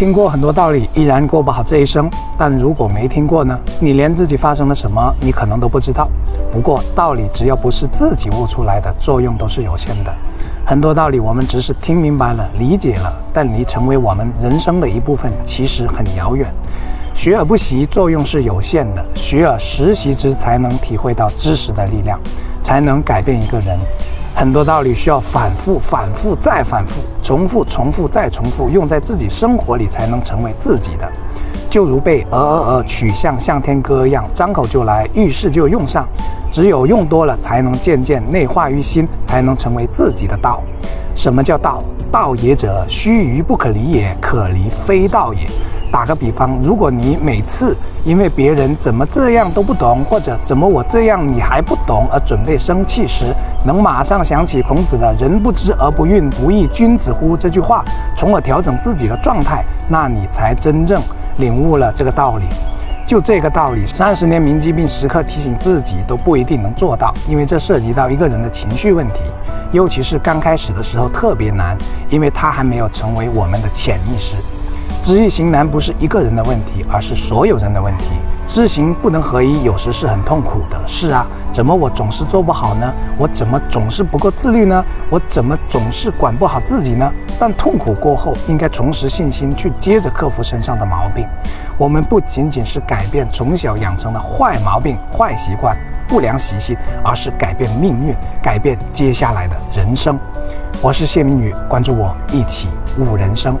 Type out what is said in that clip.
听过很多道理，依然过不好这一生。但如果没听过呢？你连自己发生了什么，你可能都不知道。不过道理只要不是自己悟出来的，作用都是有限的。很多道理我们只是听明白了、理解了，但离成为我们人生的一部分，其实很遥远。学而不习，作用是有限的；学而时习之，才能体会到知识的力量，才能改变一个人。很多道理需要反复、反复再反复，重复、重复再重复，用在自己生活里，才能成为自己的。就如被“鹅鹅鹅”曲项向天歌一样，张口就来，遇事就用上。只有用多了，才能渐渐内化于心，才能成为自己的道。什么叫道？道也者，须臾不可离也，可离非道也。打个比方，如果你每次因为别人怎么这样都不懂，或者怎么我这样你还不懂而准备生气时，能马上想起孔子的“人不知而不愠，不亦君子乎”这句话，从而调整自己的状态，那你才真正领悟了这个道理。就这个道理，三十年铭记并时刻提醒自己都不一定能做到，因为这涉及到一个人的情绪问题，尤其是刚开始的时候特别难，因为他还没有成为我们的潜意识。知易行难不是一个人的问题，而是所有人的问题。知行不能合一，有时是很痛苦的。是啊，怎么我总是做不好呢？我怎么总是不够自律呢？我怎么总是管不好自己呢？但痛苦过后，应该重拾信心，去接着克服身上的毛病。我们不仅仅是改变从小养成的坏毛病、坏习惯、不良习性，而是改变命运，改变接下来的人生。我是谢明宇，关注我，一起悟人生。